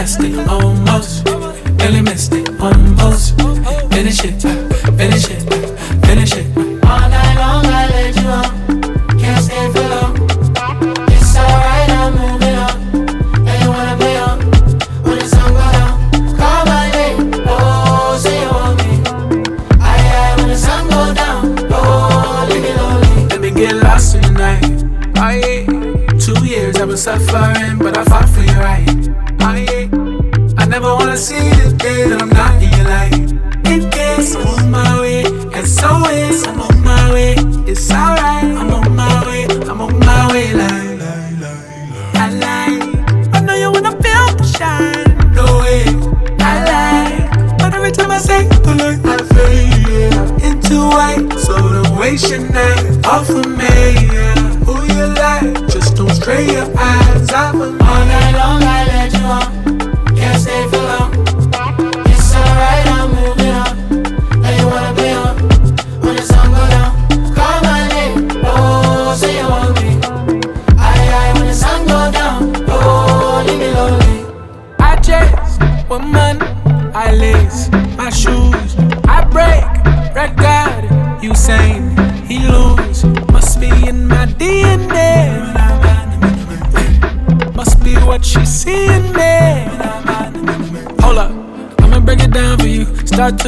domestic, almost. Really missed it, one post. Finish it, finish it, finish it.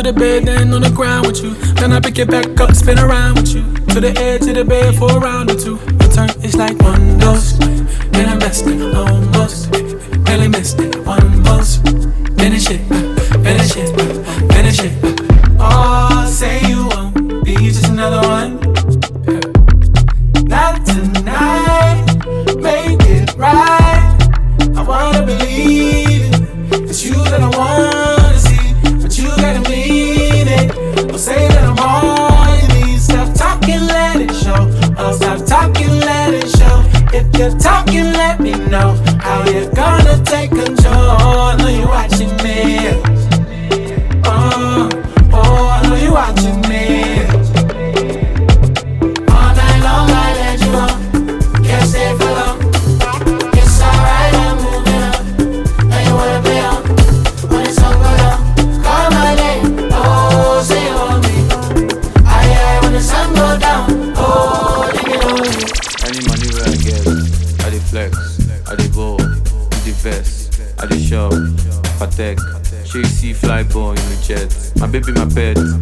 the bed, then on the ground with you. Then I pick it back up, spin around with you. To the edge of the bed for a round or two. Return is like one dose, then I rest on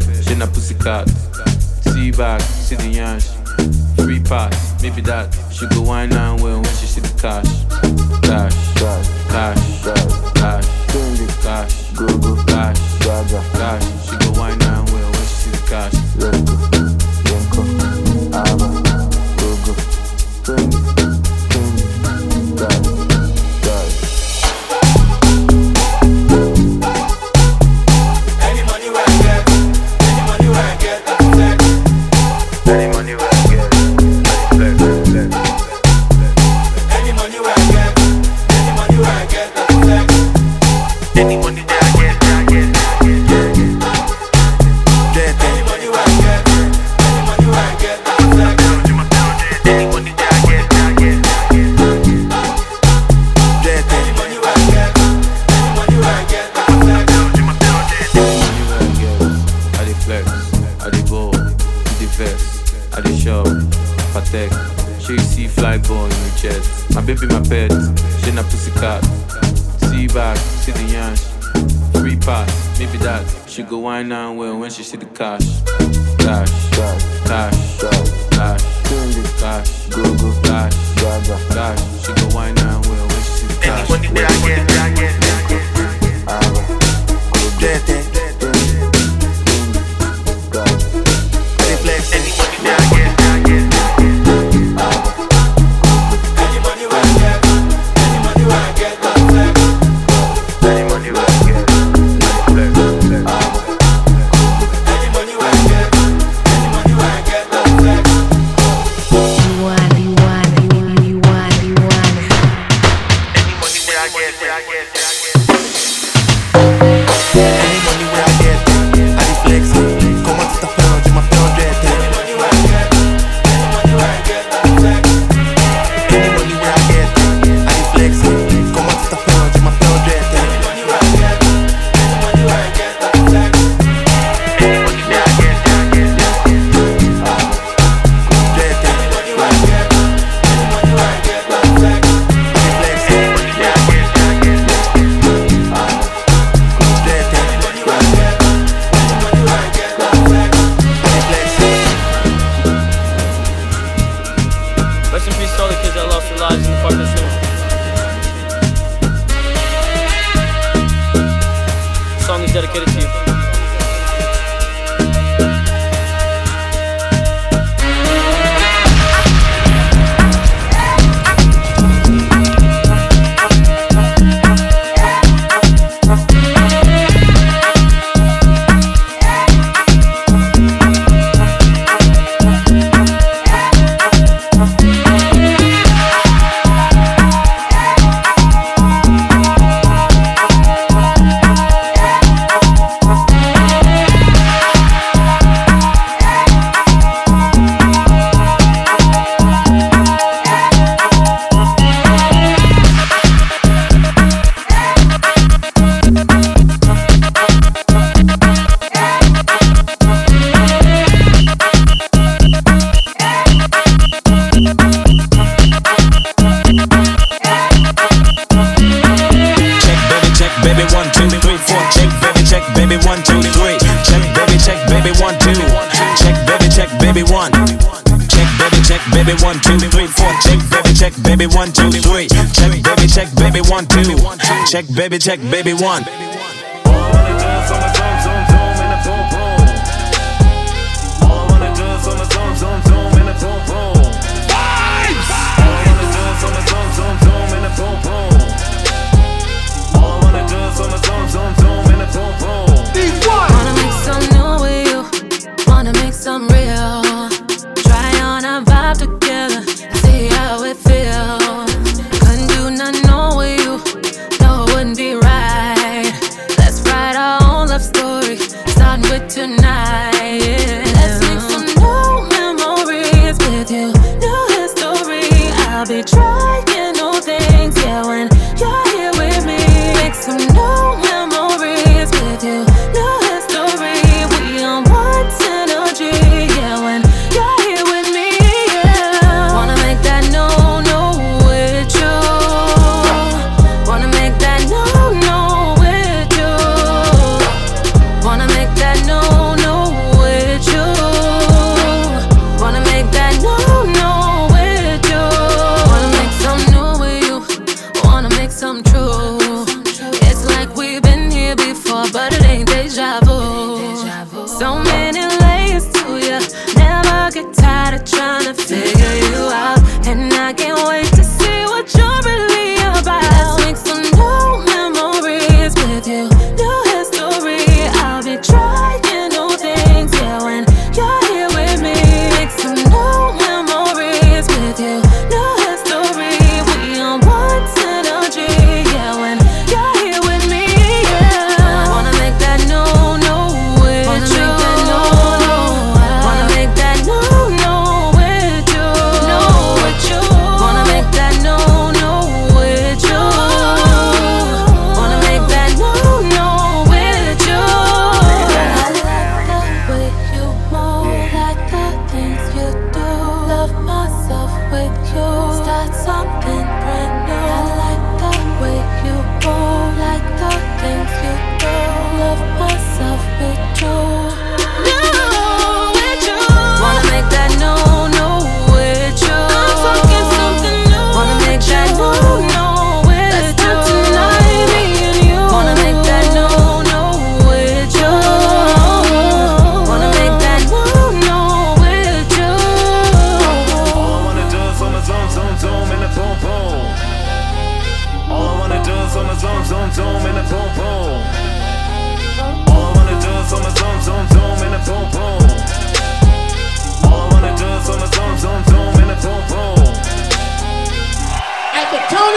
Then pussy pussycat. See back, see the yansh. Free pass, maybe that. She go wine and well when she see the cash. Cash, cash, cash, cash, cash, cash, cash, cash. She go wine and well when she see the cash. Let's go, go go, go go a pussycat. See back, see the yansh. Free pass, maybe that. She go wine and well when she see the cash. Cash, cash, cash, cash, cash, go go, dash, cash. She go wine and well when she see the cash. Anyone that I get, I get, I get. Dead. One, two. Check, baby, check, baby, one. it try.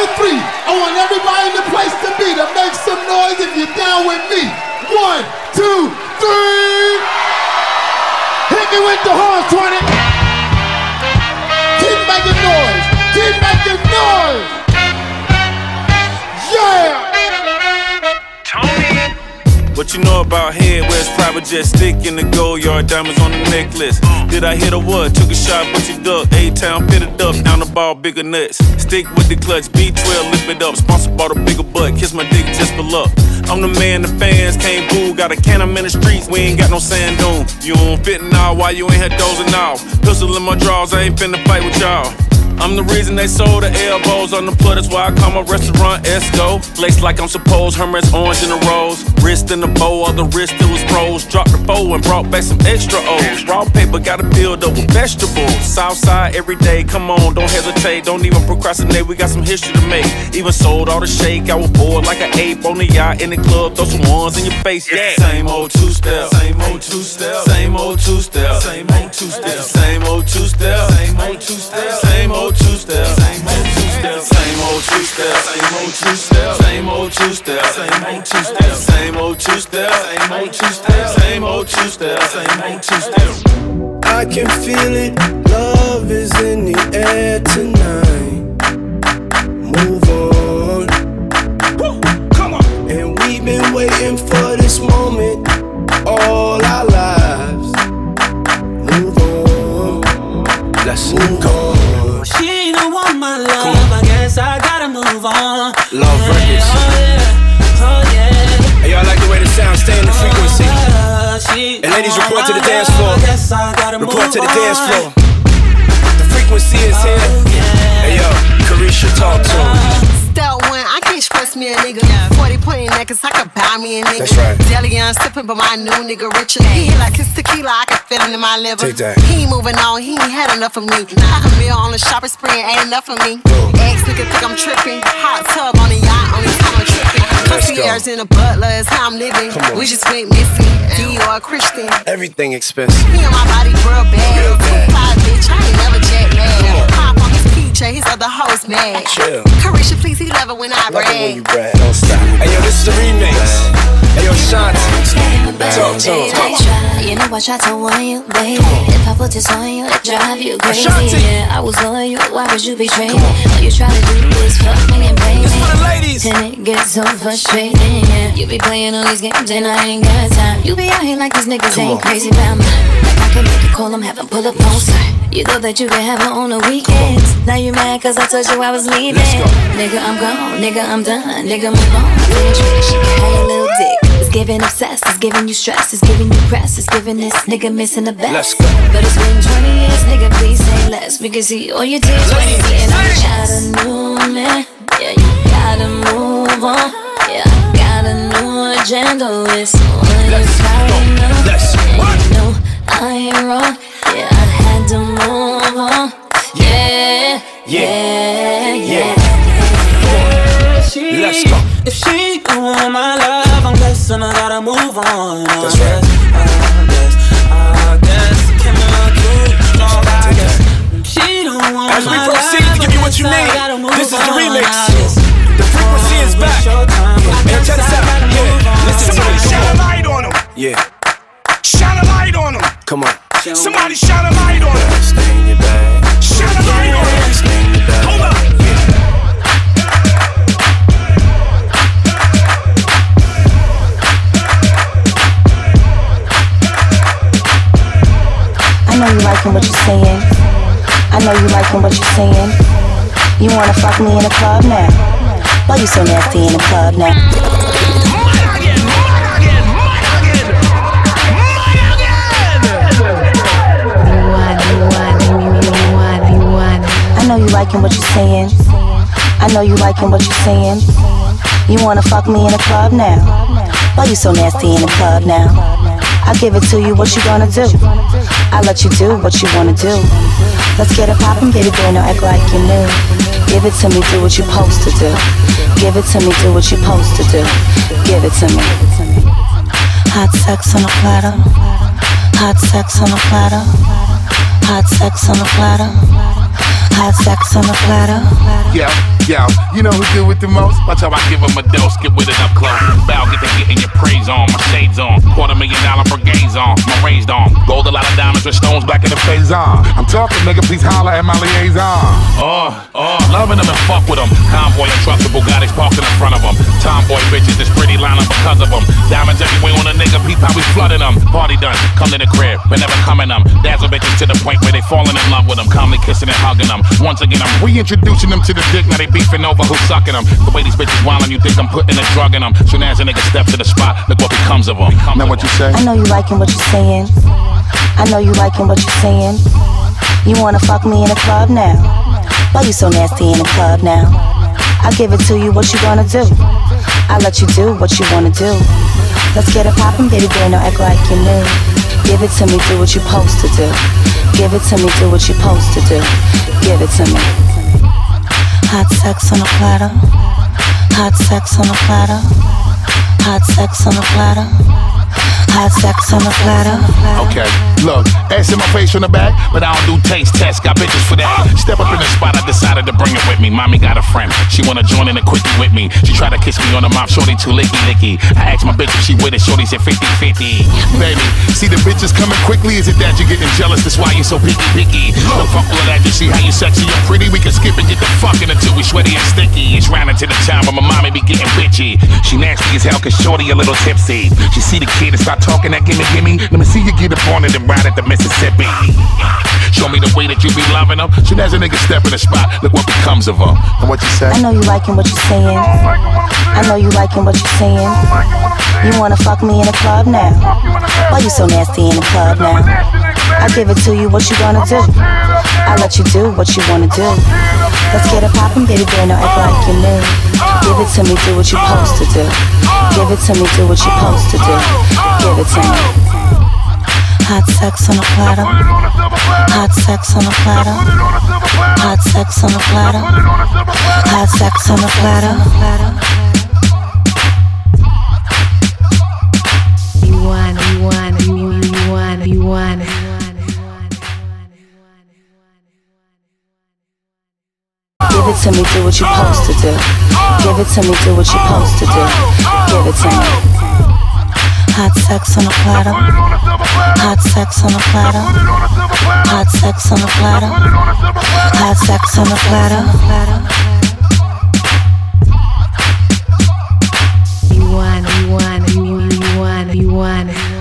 to three. I want everybody in the place to be to make some noise if you're down with me. One, two, three. Hit me with the horns, 20. Keep making noise. Keep making noise. Yeah. What you know about head, where it's private jet stick in the gold yard, diamonds on the necklace. Did I hit a what? Took a shot, but you duck. A town fitted up, down the ball, bigger nuts. Stick with the clutch, B12, lift it up. Sponsored by the bigger butt, kiss my dick just for luck. I'm the man the fans can't boo. Got a can I'm in the streets, we ain't got no sand dune. You don't fit now, why you ain't had dozing off? Pistol in my drawers, I ain't finna fight with y'all. I'm the reason they sold the elbows on the put. That's why I call my restaurant Esco. Laced like I'm supposed, Hermes orange in the rose. Wrist in the bow, all the wrist it was froze. Dropped the foe and brought back some extra O's. Raw paper gotta build up with vegetables. Southside every day, come on, don't hesitate. Don't even procrastinate, we got some history to make. Even sold all the shake, I was bored like an ape on the yacht in the club. Throw some ones in your face, yeah. Same old two step, same old two step, same old two step, same old two step, same old two step, same old two step, same old two step. I can feel it, love is in the air tonight. Move on, come on. And we've been waiting for this moment all our lives. Move on, let's move on And ladies, report to the dance floor. Report to the dance floor The frequency is here. Hey yo, Caresha, talk to him. Step one, I can't stress me a nigga. 40 point necklace, I could buy me a nigga. That's right. Deli on sipping, but my new nigga richer. He hit like his tequila, I can feel it in my liver. Take that. He ain't moving on, he ain't had enough of me. Half a meal on the shopping spree ain't enough of me. Ex nigga think I'm A butler is how I'm living. We just went missing. Dior Christian. Everything expensive. He on my body real bad. Real bad. Five bitch, I ain't never jet lag. Pop on his peach, his other hoes mad. Chill. Caresha, please, he love it when I Love it when brag. you brag. Don't stop. Hey yo, this is the remix. Hey yo, Shanti. Talk to him. You know I tried to warn you, baby. If I put this on you, it drive you crazy. Yeah, I was on you. Why would you betray me? All you try to do is fuck me and pay me. This for the ladies. And it gets so frustrating. Yeah, you be playing all these games and I ain't got time. You be out here like these niggas Come ain't on. crazy about me. I can make a call, I'm having pull up poster. You thought that you could have her on the weekends. Now you mad cause I told you I was leaving. Nigga, I'm gone. Nigga, I'm done. Nigga, move on. She can have your little dick. It's giving obsessed, it's giving you stress, it's giving you press, it's giving this nigga missing the best. Let's go. But it's been 20 years, nigga, please say less. We can see all your tears when you Ladies, get on ladies. Got a new man, yeah, you gotta move on. Yeah, I got a new agenda, it's on you Let's go. Let's And what? you know I ain't wrong, yeah, I had to move on. Yeah, yeah, yeah. She, Let's go. If she don't want my love, I'm guessing I gotta move on. I That's right. guess, I guess, I guess. Came a little too strong, I Take guess. She don't want As we my proceed love, to give you what you I need, gotta move this is the on, remix. I guess. The frequency is back. Hey, check this out. Yeah, listen to Somebody me. shine a Come on. light on him. Yeah, Shine a light on him. come on. Somebody shine a light on him. You liking what you're saying. You wanna fuck me in the club now? Why you so nasty in the club now? I know you liking what you're saying. I know you liking what you're saying. You wanna fuck me in the club now? Why you so nasty in the club now? I give it to you, what you gonna do? I let you do what you wanna do. Let's get it poppin', baby now act like you knew. Give it to me, do what you're supposed to do. Give it to me, do what you're supposed to do. Give it to me. Hot sex on a platter. Hot sex on a platter. Hot sex on a platter. Hot sex on a platter. Yo, yo, you know who do it the most? Watch how I give him a dose, get with it up close. Bow, get to getting your praise on, my shades on. Quarter million dollar brigades on, my raised on. Gold, a lot of diamonds with stones black in the face on. I'm talking, nigga, please holler at my liaison. Oh, oh, loving them and fuck with them. Convoy and trucks with Bugattis parked in front of them. Tomboy bitches, this pretty lineup because of them. Diamonds everywhere on a nigga, peep how we flooding them. Party done, come to the crib, but never coming them. Dazzle bitches to the point where they falling in love with them. Calmly kissing and hugging them. Once again, I'm reintroducing them to the dick, now they beefing over who's sucking them. The way these bitches wildin', you think I'm putting a drug in them. Soon as a nigga step to the spot, look what becomes of them. Now what you say? I know you liking what you're saying. I know you liking what you're saying. You wanna fuck me in the club now? Why you so nasty in the club now? I give it to you, what you gonna do? I let you do what you wanna do. Let's get it poppin', baby girl, now act like you knew. Give it to me, do what you're supposed to do. Give it to me, do what you're supposed to do. Give it to me. Hot sex on a platter. Hot sex on a platter. Hot sex on a platter. Hot sex on a platter. Okay, look, ass in my face from the back, but I don't do taste tests. Got bitches for that. Step up in the spot, I decided to bring it with me. Mommy got a friend, she wanna join in a quickie with me. She tried to kiss me on the mouth, shorty too licky licky. I asked my bitch if she with it, shorty said 50 50. Baby, see the bitches coming quickly. Is it that you're getting jealous? That's why you so picky picky. Look, fuck all that, just see how you sexy and pretty. We can skip and get the fucking until we sweaty and sticky. It's round into the time when my mommy be getting bitchy. She nasty as hell, cause shorty a little tipsy. She see the kid and start talking that gimme gimme. Let me see you get up on it and ride at the Mississippi. Show me the way that you be loving them. Soon as a nigga step in the spot, look what becomes of them. And what you say? I know you liking what you're saying. I know you liking what you're saying. You wanna fuck me in the club now? Why you so nasty in the club now? I give it to you, what you gonna do? I let you do what you wanna do. Let's get it poppin', baby girl, now act like you knew. Give it to me, do what you're supposed to do. Give it to me, do what you're supposed to do. Give it to me. Hot sex on a platter. Hot sex on a platter. Hot sex on a platter. Hot sex on a platter. You want, you want, you want, you want, you want. it to me, do what you're supposed to do. Give it to me, do what you're supposed to do. Give it to me. Hot sex on a platter. Hot sex on a platter. Hot sex on a platter. Hot sex on a platter. You want, it, you want, it, you want, it, you want, it.